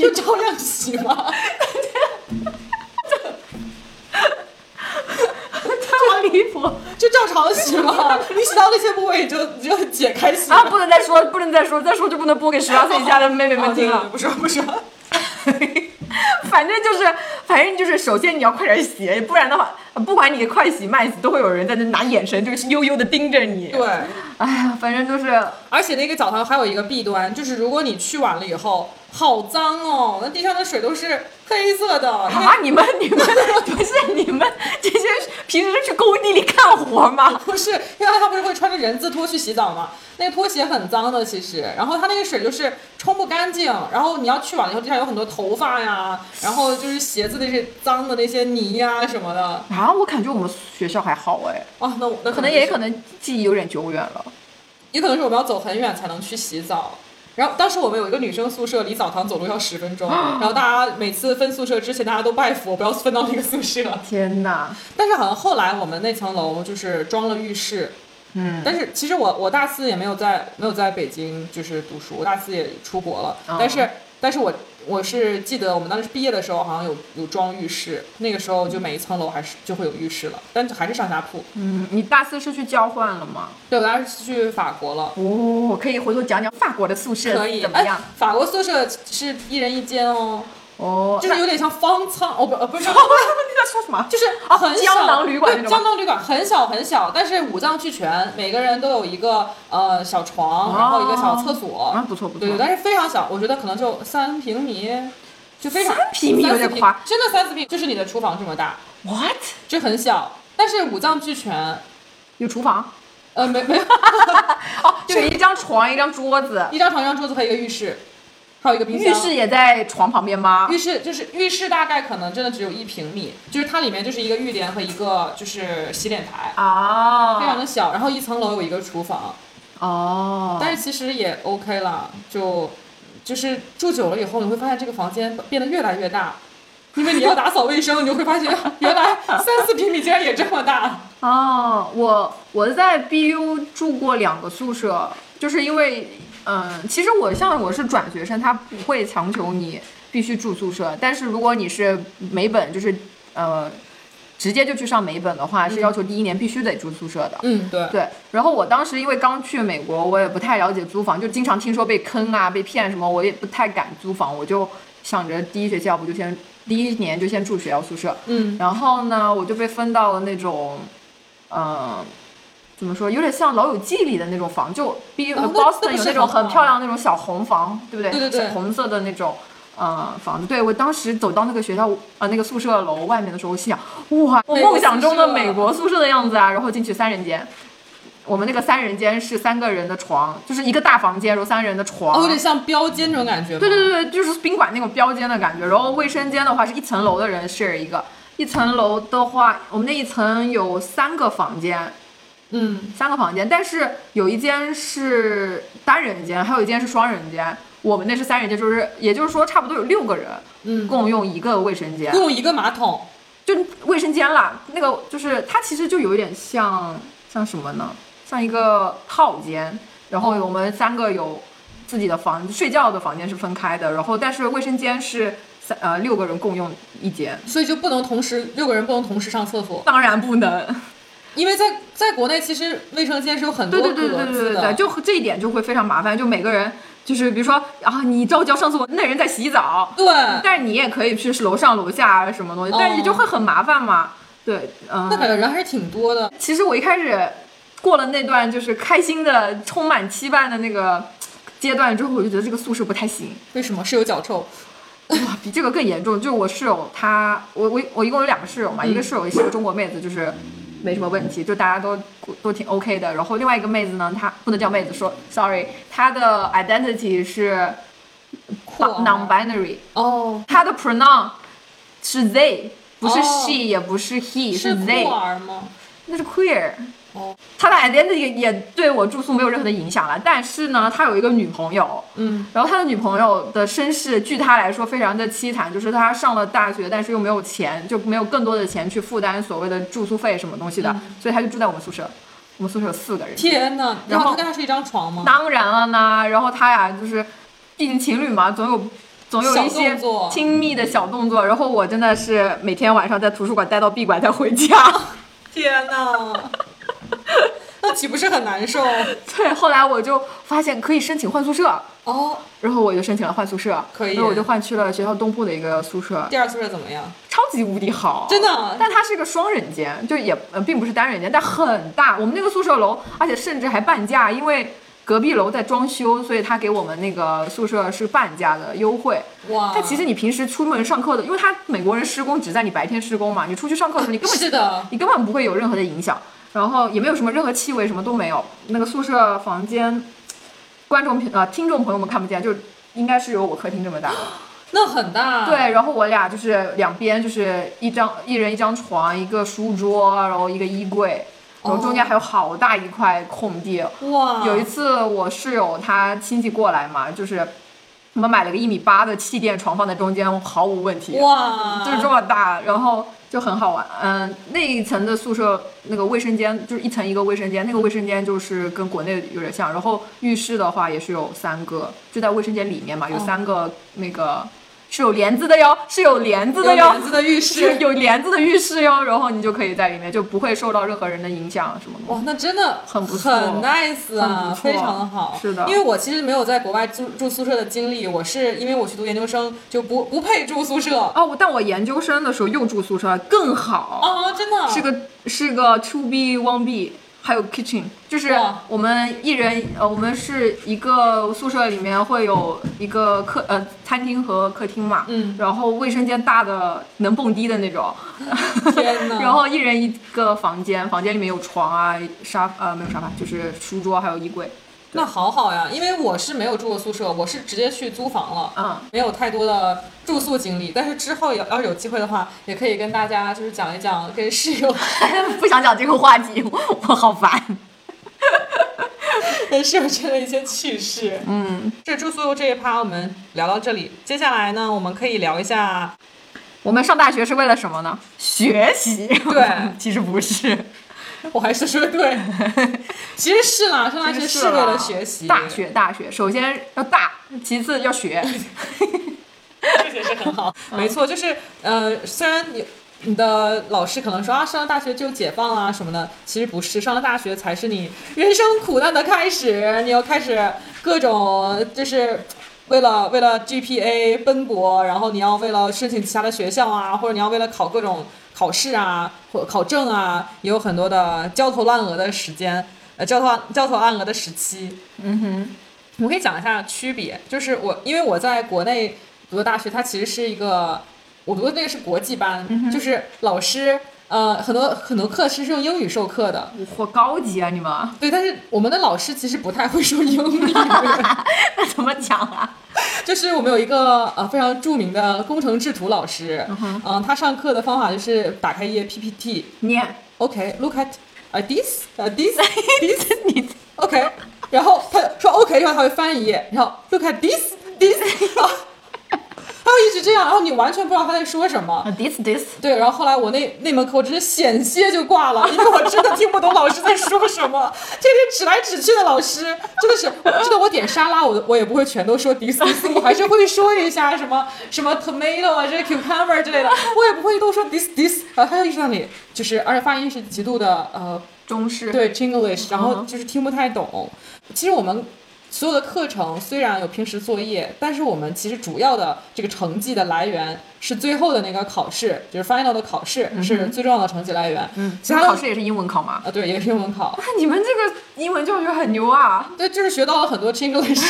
就照样洗吗？太往离谱就照常洗吗？你洗到那些部位你就你就解开洗啊！不能再说，不能再说，再说就不能播给十八岁以下的妹妹们听了。不说不说。反正就是，反正就是，首先你要快点洗，不然的话，不管你快洗慢洗，都会有人在那拿眼神就是悠悠的盯着你。对，哎呀，反正就是而且那个澡堂还有一个弊端，就是如果你去晚了以后，好脏哦，那地上的水都是黑色的。啊，你们你们不是你们这些平时是去工地里干活吗？不是，因为他不是会穿着人字拖去洗澡吗？那个拖鞋很脏的，其实，然后它那个水就是冲不干净，然后你要去完了以后，地上有很多头发呀，然后就是鞋子那些脏的那些泥呀什么的。啊，我感觉我们学校还好哎，啊，那我那可能也可能能记忆有点久远了。也可能是我们要走很远才能去洗澡。然后当时我们有一个女生宿舍，离澡堂走路要十分钟。然后大家每次分宿舍之前，大家都拜佛不要分到那个宿舍。天哪！但是好像后来我们那层楼就是装了浴室。嗯，但是其实我我大四也没有在没有在北京就是读书，我大四也出国了。但是但是我我是记得我们当时毕业的时候好像有有装浴室，那个时候就每一层楼还是就会有浴室了，但还是上下铺。嗯，你大四是去交换了吗？对，我大四去法国了。哦，可以回头讲讲法国的宿舍可以怎么样？法国宿舍是一人一间哦。哦，就是有点像方舱哦不呃不是，你在说什么？就是很小胶囊旅馆那种，胶囊旅馆很小很小，但是五脏俱全，每个人都有一个呃小床，然后一个小厕所，啊不错不错，对对，但是非常小，我觉得可能就三平米，就非常三平米有点夸，真的三四平，就是你的厨房这么大，what？就很小，但是五脏俱全，有厨房，呃没没有，哦，就一张床一张桌子，一张床一张桌子和一个浴室。还有一个冰箱。浴室也在床旁边吗？浴室就是浴室，大概可能真的只有一平米，就是它里面就是一个浴帘和一个就是洗脸台啊，非常的小。然后一层楼有一个厨房，哦，但是其实也 OK 了，就就是住久了以后，你会发现这个房间变得越来越大，因为你要打扫卫生，你就会发现 原来三四平米竟然也这么大。哦，我我在 BU 住过两个宿舍，就是因为。嗯，其实我像我是转学生，他不会强求你必须住宿舍。但是如果你是美本，就是呃，直接就去上美本的话，是要求第一年必须得住宿舍的。嗯，对。对。然后我当时因为刚去美国，我也不太了解租房，就经常听说被坑啊、被骗什么，我也不太敢租房。我就想着第一学期要不就先第一年就先住学校宿舍。嗯。然后呢，我就被分到了那种，嗯。怎么说？有点像《老友记》里的那种房，就比 Boston 有那种很漂亮那种小红房，对不对？对对对，红色的那种，呃，房子。对我当时走到那个学校，呃，那个宿舍楼外面的时候，我心想，哇，我梦想中的美国宿舍的样子啊！然后进去三人间，我们那个三人间是三个人的床，就是一个大房间，然后三人的床，有点像标间那种感觉。对对对对，就是宾馆那种标间的感觉。然后卫生间的话是一层楼的人 share 一个，一层楼的话，我们那一层有三个房间。嗯，三个房间，但是有一间是单人间，还有一间是双人间。我们那是三人间，就是也就是说差不多有六个人，嗯，共用一个卫生间，共用一个马桶，就卫生间啦。那个就是它其实就有一点像像什么呢？像一个套间，然后我们三个有自己的房，睡觉的房间是分开的，然后但是卫生间是三呃六个人共用一间，所以就不能同时六个人不能同时上厕所，当然不能。因为在在国内，其实卫生间是有很多格子的，就这一点就会非常麻烦。就每个人，就是比如说啊，你着急要上厕所，那人在洗澡，对，但是你也可以去楼上楼下什么东西，但是就会很麻烦嘛。对，嗯，那感觉人还是挺多的。其实我一开始过了那段就是开心的、充满期盼的那个阶段之后，我就觉得这个宿舍不太行。为什么？是有脚臭？哇，比这个更严重。就是我室友她，我我我一共有两个室友嘛，一个室友是个中国妹子，就是。没什么问题，就大家都都挺 OK 的。然后另外一个妹子呢，她不能叫妹子，说 sorry，她的 identity 是 non-binary。哦。她的 pronoun 是 they，不是 she，也不是 he，是 they。吗？那是 queer。哦，他的 identity 也对我住宿没有任何的影响了，但是呢，他有一个女朋友，嗯，然后他的女朋友的身世，据他来说非常的凄惨，就是他上了大学，但是又没有钱，就没有更多的钱去负担所谓的住宿费什么东西的，所以他就住在我们宿舍，我们宿舍有四个人。天哪！然后他跟他是一张床吗？当然了呢，然后他俩，就是毕竟情侣嘛，总有总有一些亲密的小动作，然后我真的是每天晚上在图书馆待到闭馆才回家。天哪！那岂不是很难受？对，后来我就发现可以申请换宿舍哦，然后我就申请了换宿舍，可以，然后我就换去了学校东部的一个宿舍。第二宿舍怎么样？超级无敌好，真的。但它是一个双人间，就也呃并不是单人间，但很大。我们那个宿舍楼，而且甚至还半价，因为隔壁楼在装修，所以他给我们那个宿舍是半价的优惠。哇！但其实你平时出门上课的，因为他美国人施工只在你白天施工嘛，你出去上课的时候，你根本是的，你根本不会有任何的影响。然后也没有什么任何气味，什么都没有。那个宿舍房间，观众呃听众朋友们看不见，就应该是有我客厅这么大。那很大。对，然后我俩就是两边就是一张一人一张床，一个书桌，然后一个衣柜，然后中间还有好大一块空地。哇，有一次我室友他亲戚过来嘛，就是我们买了个一米八的气垫床放在中间，毫无问题。哇，就是这么大，然后就很好玩。嗯，那一层的宿舍那个卫生间就是一层一个卫生间，那个卫生间就是跟国内有点像。然后浴室的话也是有三个，就在卫生间里面嘛，有三个那个是有帘子的哟，是有帘子的哟，有帘子的浴室有帘子的浴室哟。然后你就可以在里面，就不会受到任何人的影响什么的。哇，那真的很不错很 nice 啊，非常的好。是的因为我其实没有在国外住住宿舍的经历，我是因为我去读研究生就不不配住宿舍。哦，我但我研究生的时候又住宿舍，更好。哦，真的是个是个 two B one B，还有 kitchen，就是我们一人呃，我们是一个宿舍里面会有一个客呃餐厅和客厅嘛，嗯，然后卫生间大的能蹦迪的那种，天哪！然后一人一个房间，房间里面有床啊沙呃没有沙发，就是书桌还有衣柜，那好好呀，因为我是没有住过宿舍，我是直接去租房了。嗯，没有太多的住宿经历，但是之后要要是有机会的话，也可以跟大家就是讲一讲跟室友 不想讲这个话题，我 我好烦。跟室友之间的一些趣事。嗯，这住宿这一趴我们聊到这里，接下来呢，我们可以聊一下，我们上大学是为了什么呢？学习。对其实不是。我还是说对，其实是啦，上大学是为了学习，大学大学，首先要大，其次要学。这解释很好，没错，就是呃，虽然你你的老师可能说啊，上了大学就解放啊什么的，其实不是，上了大学才是你人生苦难的开始，你要开始各种就是。为了为了 GPA 奔波，然后你要为了申请其他的学校啊，或者你要为了考各种考试啊，或考证啊，也有很多的焦头烂额的时间，呃，焦头焦头烂额的时期。嗯哼，我可以讲一下区别，就是我因为我在国内读的大学，它其实是一个我读的那个是国际班，就是老师呃很多很多课是用英语授课的，好高级啊，你们。对，但是我们的老师其实不太会说英语，那 怎么讲啊？就是我们有一个呃非常著名的工程制图老师，嗯、他上课的方法就是打开一页 PPT，念，OK，look、at 啊、this 啊、this this 你。OK，然后他说 OK 之后他会翻一页，然后 look at this this，啊他会一直这样，然后你完全不知道他在说什么。啊，this this，对，然后后来我那那门课我真是险些就挂了，因为我真的听不懂老师在说什么。这个指来指去的老师，真的是，真的我点沙拉，我我也不会全都说 this this，我还是会说一下什么什么 tomato 啊，这 cucumber 之类的，我也不会都说 this this，然后他就一直在那里，就是而且发音是极度的呃中式，对 Chinglish，然后嗯就是听不太懂。其实我们所有的课程虽然有平时作业，但是我们其实主要的这个成绩的来源是最后的那个考试，就是 final 的考试、是最重要的成绩来源。嗯，其他考试也是英文考吗？啊，对，也是英文考。那你们这个英文教学很牛啊！对，就是学到了很多 Chinglish。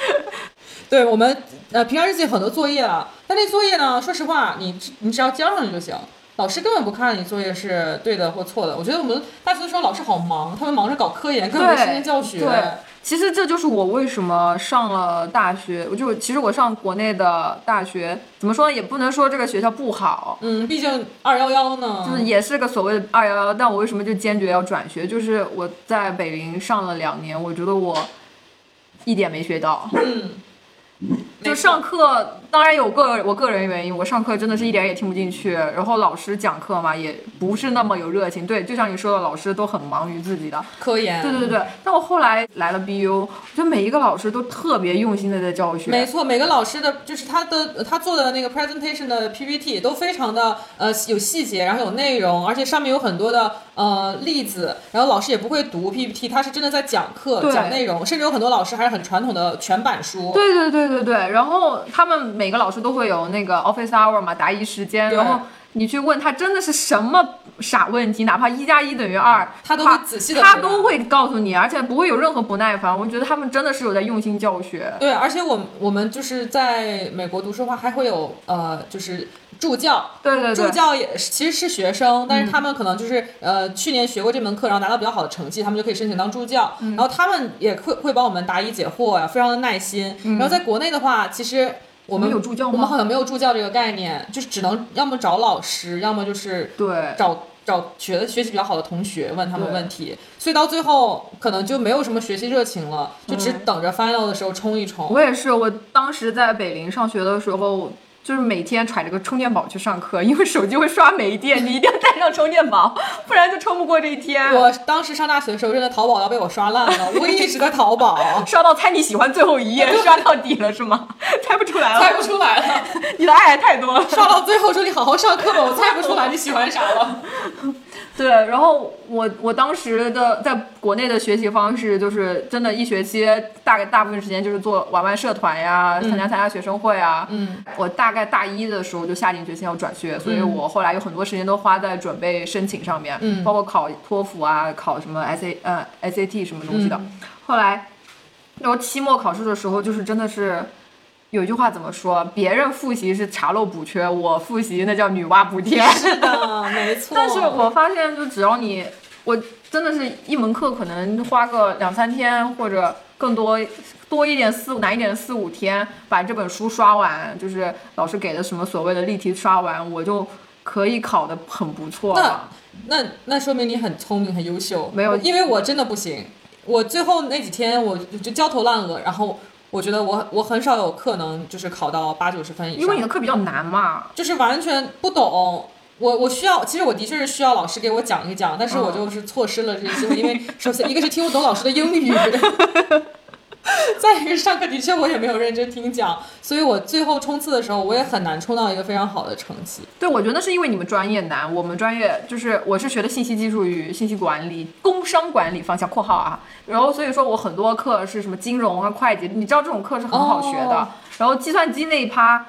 对我们呃平常日记很多作业啊，但那作业呢，说实话，你你只要交上去就行。老师根本不看你作业是对的或错的。我觉得我们大学的时候老师好忙，他们忙着搞科研，根本没时间教学。对，其实这就是我为什么上了大学，我就其实我上国内的大学，怎么说呢，也不能说这个学校不好，嗯，毕竟二幺幺呢，就是也是个所谓的二幺幺，但我为什么就坚决要转学？就是我在北林上了两年，我觉得我一点没学到，嗯，就上课，当然有个我个人原因，我上课真的是一点也听不进去，然后老师讲课嘛也不是那么有热情，对，就像你说的，老师都很忙于自己的，科研，对对对。但我后来来了 BU，我觉得每一个老师都特别用心的在教学，没错，每个老师的就是他的他做的那个 presentation 的 PPT 都非常的呃有细节，然后有内容，而且上面有很多的呃例子，然后老师也不会读 PPT，他是真的在讲课讲内容，甚至有很多老师还是很传统的全版书。对对对对对，然后他们每个老师都会有那个 office hour 嘛，答疑时间，然后你去问他真的是什么傻问题，哪怕一加一等于二，他都会仔细的他都会告诉你，而且不会有任何不耐烦。我觉得他们真的是有在用心教学。对，而且我们我们就是在美国读书的话，还会有呃就是助教，对对对，助教也是其实是学生，但是他们可能就是、呃去年学过这门课，然后拿到比较好的成绩，他们就可以申请当助教。然后他们也会会帮我们答疑解惑呀，非常的耐心。然后在国内的话，其实我们我们有助教吗？我们好像没有助教这个概念，就是只能要么找老师，要么就是对。找找学的学习比较好的同学问他们问题，所以到最后可能就没有什么学习热情了，就只等着 final 的时候冲一冲。我也是，我当时在北林上学的时候。就是每天揣着个充电宝去上课，因为手机会刷没电，你一定要带上充电宝，不然就撑不过这一天。我当时上大学的时候，真的淘宝要被我刷烂了，我一直在淘宝，刷到猜你喜欢最后一页，刷到底了是吗？猜不出来了，猜不出来了，你的爱太多了。刷到最后说你好好上课吧，我猜不出来你喜欢啥了。对，然后我我当时的在国内的学习方式就是真的，一学期大概大部分时间就是做玩玩社团呀，参加参加学生会啊。嗯，我大概大一的时候就下定决心要转学，所以我后来有很多时间都花在准备申请上面，嗯，包括考托福啊，考什么 S A 呃 S A T 什么东西的。后来，然后期末考试的时候，就是真的是。有一句话怎么说？别人复习是查漏补缺，我复习那叫女娲补天。是的，没错。但是我发现，就只要你，我真的是一门课可能花个两三天或者更多，多一点四五难一点四五天，把这本书刷完，就是老师给的什么所谓的例题刷完，我就可以考的很不错了。那那那说明你很聪明，很优秀。没有，因为我真的不行，我最后那几天我就焦头烂额，然后。我觉得我我很少有课能就是考到八九十分以上，因为你的课比较难嘛，就是完全不懂。我我需要，其实我的确是需要老师给我讲一讲，但是我就是错失了这个机会，因为首先一个是听不懂老师的英语。再一个上课的确我也没有认真听讲，所以我最后冲刺的时候我也很难冲到一个非常好的成绩。对，我觉得那是因为你们专业难，我们专业就是我是学的信息技术与信息管理、工商管理方向（括号啊），然后所以说我很多课是什么金融啊、会计，你知道这种课是很好学的。然后计算机那一趴，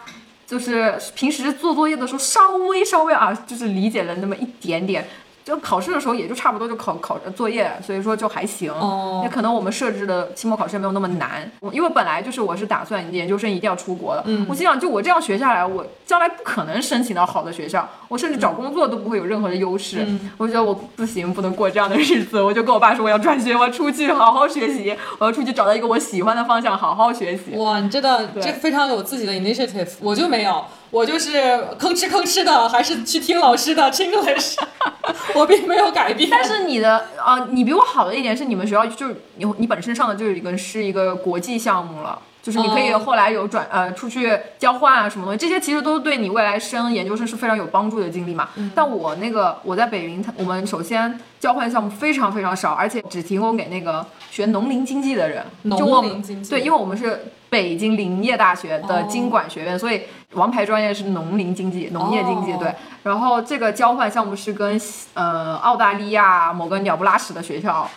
就是平时做作业的时候稍微稍微啊，就是理解了那么一点点。就考试的时候也就差不多就考考作业，所以说就还行。哦，也可能我们设置的期末考试没有那么难。因为本来就是我是打算研究生一定要出国的。嗯，我心想就我这样学下来，我将来不可能申请到好的学校，我甚至找工作都不会有任何的优势。我觉得我不行，不能过这样的日子。我就跟我爸说我要转学，我要出去好好学习，我要出去找到一个我喜欢的方向好好学习。哇，你真的这非常有自己的 initiative，我就没有。我就是吭哧吭哧的，还是去听老师的 English，我并没有改变。但是你的啊，你比我好的一点是，你们学校就是你你本身上的就是一个是一个国际项目了，就是你可以后来有转呃出去交换啊什么东西，这些其实都对你未来升研究生是非常有帮助的经历嘛。但我那个我在北云，我们首先交换项目非常非常少，而且只提供给那个学农林经济的人。农林经济。对，因为我们是北京林业大学的经管学院，所以。王牌专业是农林经济、农业经济，对。然后这个交换项目是跟呃澳大利亚某个鸟不拉屎的学校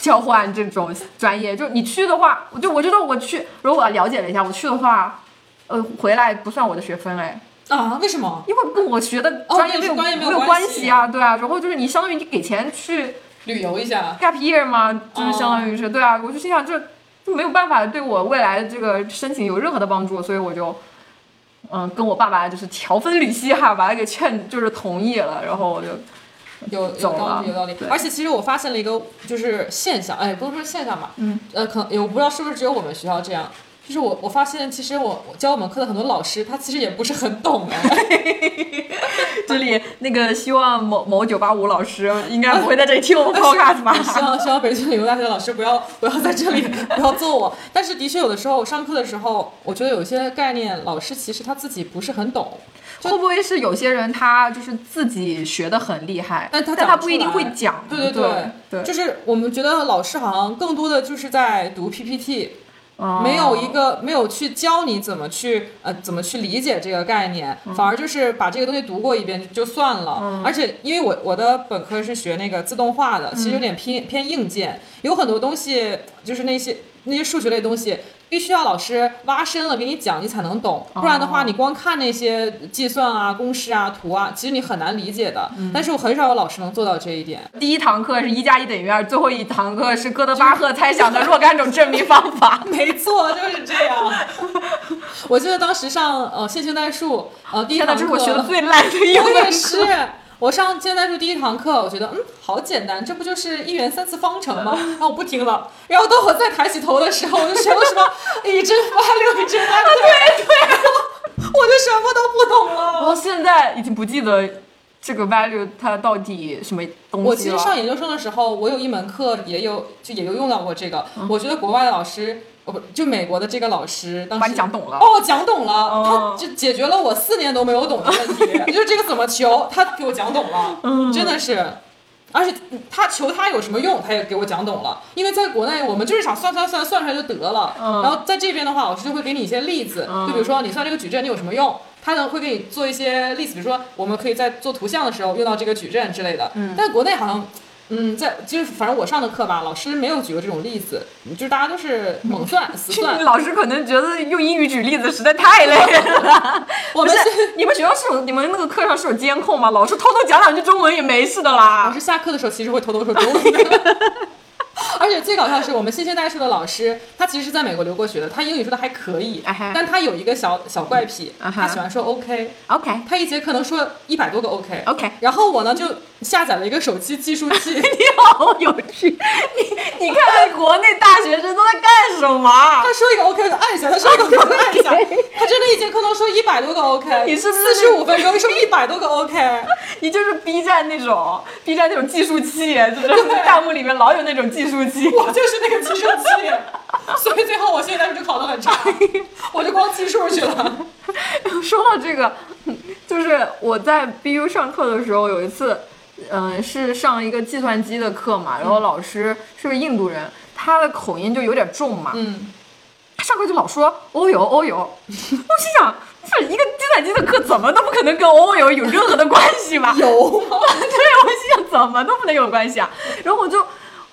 交换这种专业。就你去的话，我就我觉得我去，如果我了解了一下，我去的话，呃，回来不算我的学分哎。啊？为什么？因为跟我学的专业没有没有关系啊，对啊。然后就是你相当于你给钱去旅游一下，gap year 嘛，就是相当于是对啊。我就心想这就没有办法对我未来的这个申请有任何的帮助，所以我就。嗯，跟我爸爸就是条分缕析哈，把他给劝，就是同意了，然后我就有有道理有道理。而且其实我发现了一个就是现象，哎，不能说现象吧，嗯，呃，可能我不知道是不是只有我们学校这样。就是我，我发现其实我教我们课的很多老师，他其实也不是很懂哎。这里那个希望某某九八五老师应该不会在这里听我们 podcast 吧？希望希望北京理工大学的老师不要不要在这里不要揍我。但是的确有的时候上课的时候，我觉得有些概念老师其实他自己不是很懂。会不会是有些人他就是自己学的很厉害，但他但他不一定会讲。对对对对，就是我们觉得老师好像更多的就是在读 PPT。没有一个没有去教你怎么去呃怎么去理解这个概念，反而就是把这个东西读过一遍就算了。而且因为我我的本科是学那个自动化的，其实有点偏偏硬件，有很多东西就是那些那些数学类东西。必须要老师挖深了给你讲，你才能懂，不然的话，你光看那些计算啊、公式啊、图啊，其实你很难理解的。但是我很少有老师能做到这一点。第一堂课是一加一等于二，最后一堂课是哥德巴赫猜想的若干种证明方法。没错，就是这样。我记得当时上呃线性代数，呃第一堂课，这是我学的最烂的一门课。是。我上现代数第一堂课，我觉得嗯好简单，这不就是一元三次方程吗？然 后我不听了。然后等我再抬起头的时候，我就学了什么 一真八六、一真二对对，我就什么都不懂了。我现在已经不记得这个 value 它到底什么东西我其实了上研究生的时候，我有一门课也有就也有用到过这个。嗯我觉得国外的老师，哦不，就美国的这个老师当时把你讲懂了哦，讲懂了，哦他就解决了我四年都没有懂的问题，就是这个怎么求，他给我讲懂了，嗯真的是。而且他求他有什么用，他也给我讲懂了。因为在国内，我们就是想算算算算出来就得了。嗯然后在这边的话，老师就会给你一些例子，嗯就比如说你算这个矩阵你有什么用，他呢会给你做一些例子，比如说我们可以在做图像的时候用到这个矩阵之类的。嗯但国内好像。嗯，在就是反正我上的课吧，老师没有举过这种例子，就是大家都是猛算、死算。老师可能觉得用英语举例子实在太累了。我们是你们学校是有你们那个课上是有监控吗？老师偷偷讲两句中文也没事的啦。老师下课的时候其实会偷偷说中文的。而且最搞笑的是，我们新鲜代数的老师，他其实是在美国留过学的，他英语说的还可以但他有一个小小怪癖，他喜欢说 OK，OK 他一节课能说一百多个 OK。OK，然后我呢就下载了一个手机计数器，你好有趣。你你看看国内大学生都在干什么？他说一个 OK 我就按一下，他说一个 OK 按一下，他真的一节课能说一百多个 OK，你是四十五分钟说一百多个 OK？你就是 B 站那种 B 站那种计数器，就是弹幕里面老有那种计数器。我就是那个计数器，所以最后我现在就考得很差，我就光计数去了。说到这个，就是我在 BU 上课的时候，有一次，嗯、是上一个计算机的课嘛，然后老师是个印度人，他的口音就有点重嘛，嗯，他上课就老说哦哟哦哟，我心想，这一个计算机的课怎么都不可能跟欧游有任何的关系吧？有吗？对，我心想怎么都不能有关系啊，然后我就。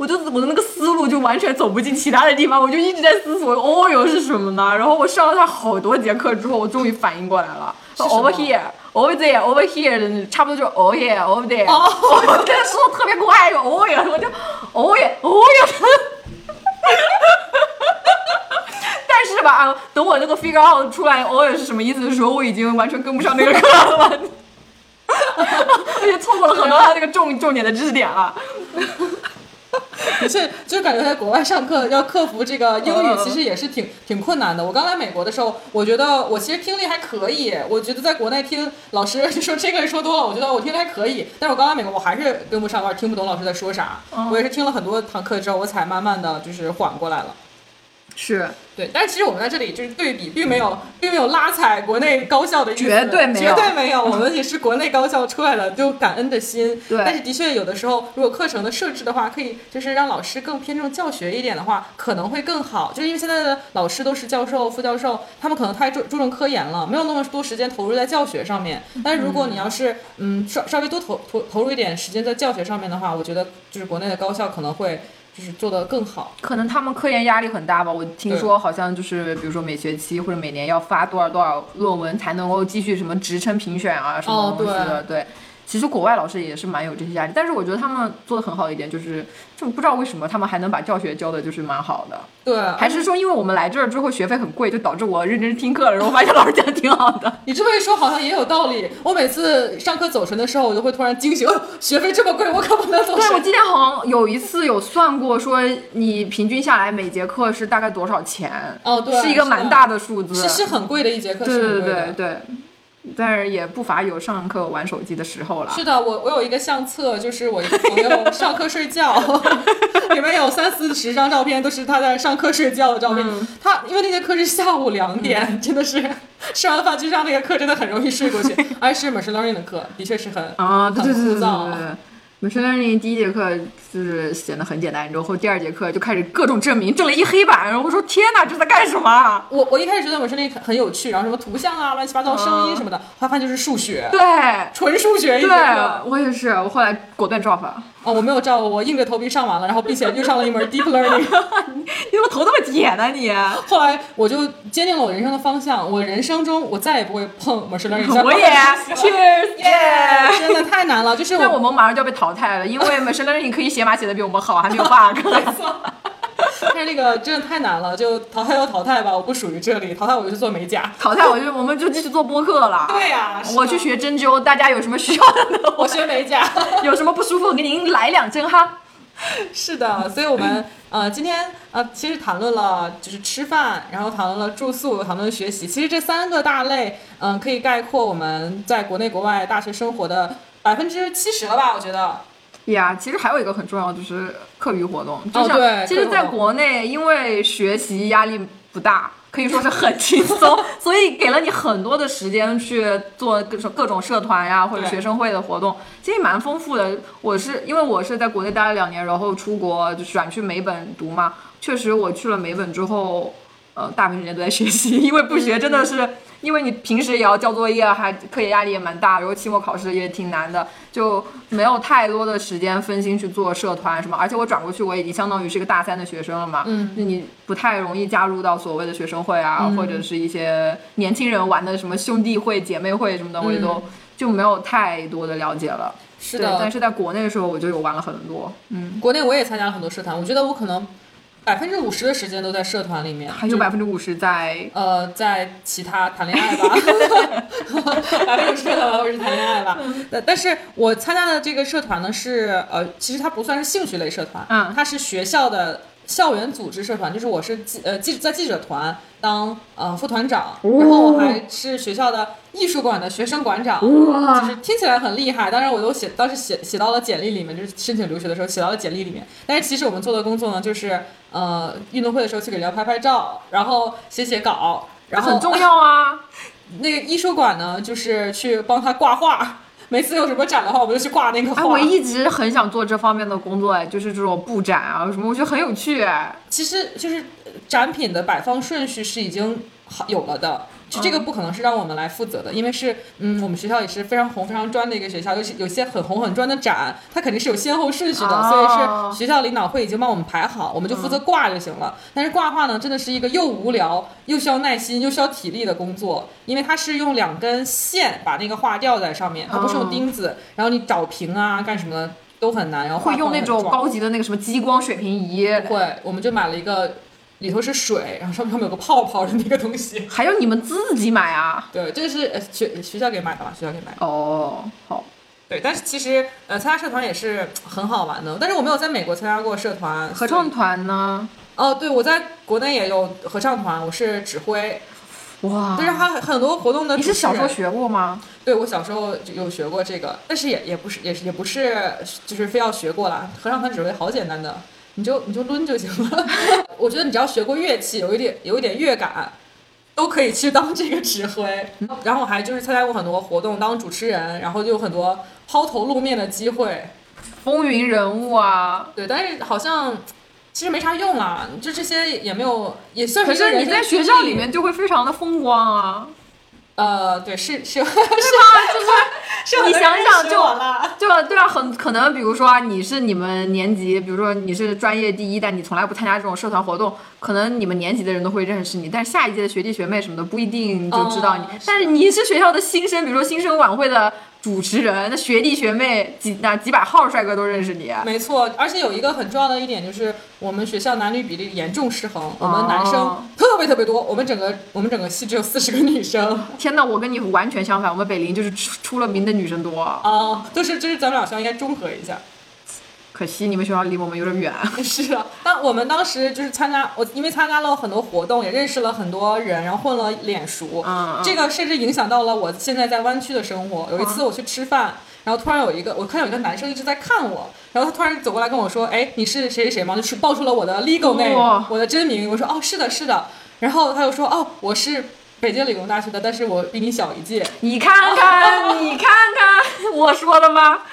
我就我的那个思路就完全走不进其他的地方，我就一直在思索哦哟是什么呢？然后我上了他好多节课之后，我终于反应过来了，over here，over there，over here 的差不多就是 oh here，over there，哦 我跟他说的特别快，就 oh here，我就 oh yeah。但是吧，等我那个 figure out 出来 oh yeah 是什么意思的时候，我已经完全跟不上那个课了，而且错过了很多他那个重重点的知识点了。的确，就是感觉在国外上课要克服这个英语，嗯其实也是挺挺困难的。我刚来美国的时候，我觉得我其实听力还可以。我觉得在国内听老师就说这个说多了，我觉得我听力还可以。但是我刚来美国，我还是跟不上，我也听不懂老师在说啥。嗯我也是听了很多堂课之后，我才慢慢的就是缓过来了。是，对，但是其实我们在这里就是对比，并没有并没有拉踩国内高校的意思，绝对没有绝对没有。我们也是国内高校出来的，就感恩的心。对但是的确有的时候，如果课程的设置的话，可以就是让老师更偏重教学一点的话，可能会更好。就是因为现在的老师都是教授、副教授，他们可能太注注重科研了，没有那么多时间投入在教学上面。但是如果你要是嗯稍稍微多投投投入一点时间在教学上面的话，我觉得就是国内的高校可能会就是做得更好。可能他们科研压力很大吧。我听说好像就是，比如说每学期或者每年要发多少多少论文才能够继续什么职称评选啊什么哦东西的。对，其实国外老师也是蛮有这些压力，但是我觉得他们做的很好的一点就是，就不知道为什么他们还能把教学教的就是蛮好的，对，还是说因为我们来这儿之后学费很贵，就导致我认真听课了，然后发现老师讲的挺好的。你这么一说，好像也有道理。我每次上课走神的时候，我就会突然惊醒，哦，学费这么贵，我可不能走神对，我神。今天好像有一次有算过，说你平均下来每节课是大概多少钱？哦对是一个蛮大的数字。是是很贵的一节课，对对。对对，但是也不乏有上课玩手机的时候了。是的，我我有一个相册，就是我一个朋友 上课睡觉，里面有三四十张照片，都是他在上课睡觉的照片。嗯他因为那节课是下午两点，真的是吃完饭去上那个课，真的很容易睡过去。而且是 machine learning 的课，的确是很啊，对对对对对很枯燥对对。machine learning 第一节课就是显得很简单，然后第二节课就开始各种证明，证了一黑板，然后我说天哪，这在干什么啊？我我一开始觉得 machine learning 很很有趣，然后什么图像啊、乱七八糟声音什么的，后来发现就是数学，对纯数学对。，我也是，我后来果断 drop 了。哦，我没有照，我硬着头皮上完了，然后并且又上了一门 deep learning。你怎么头那么铁呢你？后来我就坚定了我人生的方向，我人生中我再也不会碰 machine learning 我也，cheers，耶！真的太难了，就是但我们马上就要被淘汰了，因为 machine learning 可以写码写的比我们好，还没有 bug。但是那个真的太难了，就淘汰就淘汰吧，我不属于这里，淘汰我就去做美甲。淘汰我就我们就继续做播客了。对呀、是我去学针灸，大家有什么需要的呢？我学美甲。有什么不舒服，给您来两针哈。是的，所以我们呃今天呃其实谈论了就是吃饭，然后谈论了住宿，谈论了学习。其实这三个大类，嗯、可以概括我们在国内国外大学生活的百分之七十了吧？我觉得。呀，其实还有一个很重要，就是课余活动。就像其实，在国内，因为学习压力不大，可以说是很轻松，所以给了你很多的时间去做各种各种社团呀，或者学生会的活动，其实蛮丰富的。我是因为我是在国内待了两年，然后出国就转去美本读嘛，确实我去了美本之后，呃，大部分时间都在学习，因为不学真的是。因为你平时也要交作业，还课业压力也蛮大，然后期末考试也挺难的，就没有太多的时间分心去做社团什么。而且我转过去，我已经相当于是个大三的学生了嘛，嗯，那你不太容易加入到所谓的学生会啊，嗯。或者是一些年轻人玩的什么兄弟会、姐妹会什么的，我也都嗯。就没有太多的了解了。是的，但是在国内的时候，我就有玩了很多，嗯，国内我也参加了很多社团，我觉得我可能百分之五十的时间都在社团里面，还有百分之五十在呃，在其他谈恋爱吧，百分之五十的我是谈恋爱吧。但但是我参加的这个社团呢是呃，其实它不算是兴趣类社团，嗯。它是学校的校园组织社团，就是我是记呃记在记者团当呃副团长，然后我还是学校的艺术馆的学生馆长，就是听起来很厉害。当然我都写当时写写到了简历里面，就是申请留学的时候写到了简历里面。但是其实我们做的工作呢，就是呃运动会的时候去给人家拍拍照，然后写写稿，然后很重要啊。那个艺术馆呢，就是去帮他挂画。每次有什么展的话，我们就去挂那个画。哎，我一直很想做这方面的工作，哎，就是这种布展啊什么，我觉得很有趣，哎。其实就是呃展品的摆放顺序是已经好有了的，就这个嗯。不可能是让我们来负责的，因为是嗯，我们学校也是非常红、非常专的一个学校，尤其有些很红很专的展，它肯定是有先后顺序的，哦所以是学校领导会已经帮我们排好，我们就负责挂就行了。但是挂画呢，真的是一个又无聊又需要耐心又需要体力的工作，因为它是用两根线把那个画吊在上面，它不是用哦。钉子，然后你找平啊干什么的都很难，然后会用那种高级的那个什么激光水平仪，会，我们就买了一个，里头是水，然后上面上面有个泡泡的那个东西。还有你们自己买啊？对，这个是呃学学校给买的吧？学校给买的。哦，好，对，但是其实呃参加社团也是很好玩的，但是我没有在美国参加过社团。合唱团呢？哦，对，我在国内也有合唱团，我是指挥，哇，但是它很多活动的。你是小时候？学过吗？对，我小时候有学过这个，但是也也不是也是也不是就是非要学过啦。合唱团指挥好简单的，你就你就抡就行了。我觉得你只要学过乐器，有一点有一点乐感，都可以去当这个指挥。然后我还就是参加过很多活动，当主持人，然后就有很多抛头露面的机会。风云人物啊！对，但是好像其实没啥用啊，就这些也没有，也算是一个人是你在学校里面就会非常的风光啊！呃，对，是是是就是你想想就我啦对啊，对啊，很可能，比如说啊，你是你们年级，比如说你是专业第一，但你从来不参加这种社团活动，可能你们年级的人都会认识你，但是下一届的学弟学妹什么的不一定就知道你。哦但是你是学校的新生，比如说新生晚会的主持人，那学弟学妹几那几百号帅哥都认识你。没错，而且有一个很重要的一点就是，我们学校男女比例严重失衡，我们男生哦特别特别多，我们整个我们整个系只有四十个女生 天呐，我跟你完全相反，我们北林就是出出了名的女生多，啊，就是就是咱们俩学校应该中和一下。可惜你们学校离我们有点远。是的，但我们当时就是参加，我因为参加了很多活动，也认识了很多人，然后混了脸熟。嗯，嗯这个甚至影响到了我现在在湾区的生活。有一次我去吃饭，然后突然有一个，我看有一个男生一直在看我，然后他突然走过来跟我说：“哎，你是谁谁谁吗？”就是报出了我的 legal name，、哇我的真名。我说：“哦，是的，是的。”然后他又说：“哦，我是北京理工大学的，但是我比你小一届。你看看，你看看，我说的吗？”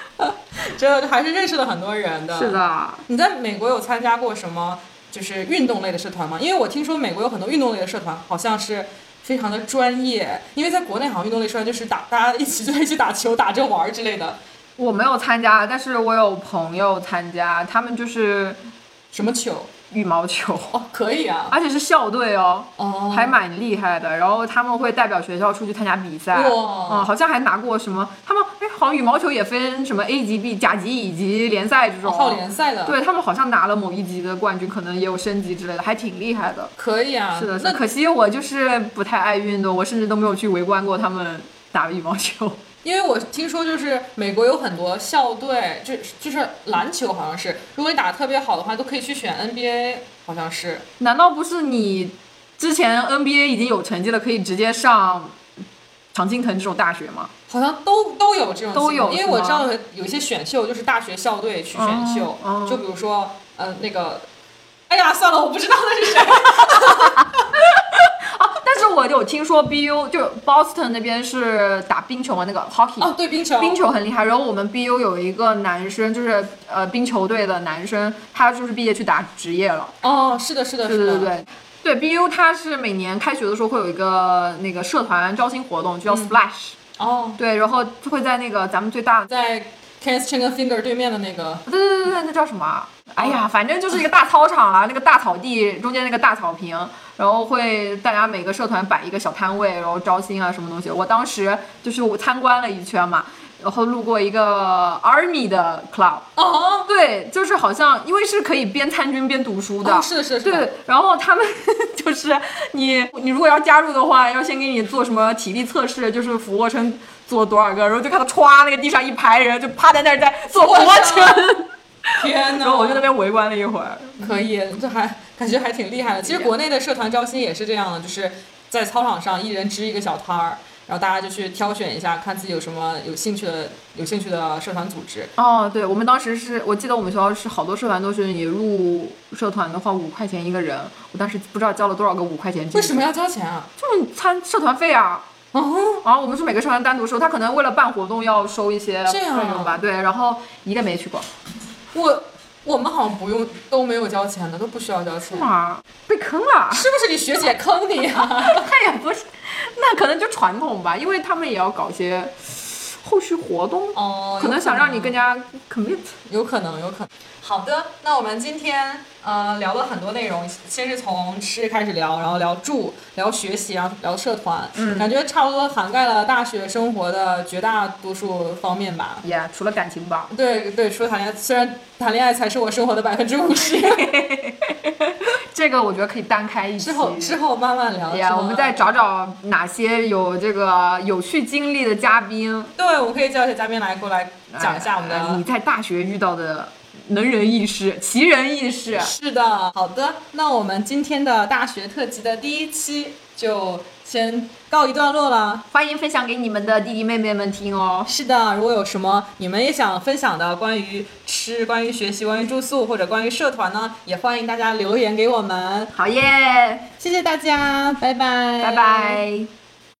这还是认识了很多人的。是。的，你在美国有参加过什么就是运动类的社团吗？因为我听说美国有很多运动类的社团，好像是非常的专业。因为在国内好像运动类社团就是打大家一起就在一起打球、打着玩儿之类的。我没有参加，但是我有朋友参加，他们就是什么球？羽毛球，哦，可以啊。而且是校队哦，哦，还蛮厉害的。然后他们会代表学校出去参加比赛，哇嗯，好像还拿过什么？他们哎，好像羽毛球也分什么 A 级、B 甲级乙级联赛这种。联赛的。，对他们好像拿了某一级的冠军，可能也有升级之类的，还挺厉害的。可以啊。是的。那可惜我就是不太爱运动，我甚至都没有去围观过他们打羽毛球。因为我听说就是美国有很多校队，就就是篮球好像是，如果你打得特别好的话，都可以去选 NBA，好像是。难道不是你之前 NBA 已经有成绩了，可以直接上常青藤这种大学吗？好像都都有这种都有因为我知道有一些选秀就是大学校队去选秀，就比如说呃那个，哎呀算了，我不知道那是谁。但是我有听说 BU 就 Boston 那边是打冰球嘛，那个 hockey，、哦，对，冰球，冰球很厉害。然后我们 BU 有一个男生，就是呃冰球队的男生，他就是毕业去打职业了。哦，是的，是的，是的，对对对对。，BU 他是每年开学的时候会有一个那个社团招新活动，就叫 Splash，、哦，对，然后就会在那个咱们最大，在 Kens Chicken Finger 对面的那个，对对对对，那叫什么啊？哎呀，反正就是一个大操场啊，那个大草地中间那个大草坪，然后会大家每个社团摆一个小摊位，然后招新啊什么东西。我当时就是我参观了一圈嘛，然后路过一个 Army 的 club，哦，对，就是好像因为是可以边参军边读书的，哦是的，是，是，对，然后他们 就是你，你如果要加入的话，要先给你做什么体力测试，就是俯卧撑做多少个，然后就看到歘，那个地上一排人就趴在那儿在做俯卧撑，天哪！然后我就在那边围观了一会儿。可以，这还感觉还挺厉害的。其实国内的社团招新也是这样的，就是在操场上一人支一个小摊儿，然后大家就去挑选一下，看自己有什么有兴趣的、有兴趣的社团组织。哦，对，我们当时是我记得我们学校是好多社团都是你入社团的话五块钱一个人，我当时不知道交了多少个五块钱。为什么要交钱啊？就是你参社团费啊。哦，然后我们是每个社团单独收，他可能为了办活动要收一些费这样啊用吧，对，然后一个没去过，我我们好像不用都没有交钱的，都不需要交钱。哇，被坑了。是不是你学姐坑你啊？那也不是，那可能就传统吧，因为他们也要搞一些后续活动，哦，可能想让你更加 commit。有可能，有可能。好的，那我们今天呃聊了很多内容，先是从吃开始聊，然后聊住，聊学习，然后聊社团，嗯感觉差不多涵盖了大学生活的绝大多数方面吧。Yeah，除了感情吧。对对，除了谈恋爱，虽然谈恋爱才是我生活的百分之五十，这个我觉得可以单开一期。之后之后慢慢聊。呀，我们再找找哪些有这个有趣经历的嘉宾，对，我们可以叫一些嘉宾来过来讲一下我们的。呃你在大学遇到的能人异士、奇人异士。是的，好的，那我们今天的大学特辑的第一期就先告一段落了。欢迎分享给你们的弟弟妹妹们听哦。是的，如果有什么你们也想分享的关于吃、关于学习、关于住宿或者关于社团呢，也欢迎大家留言给我们。好耶，谢谢大家，拜拜，拜拜。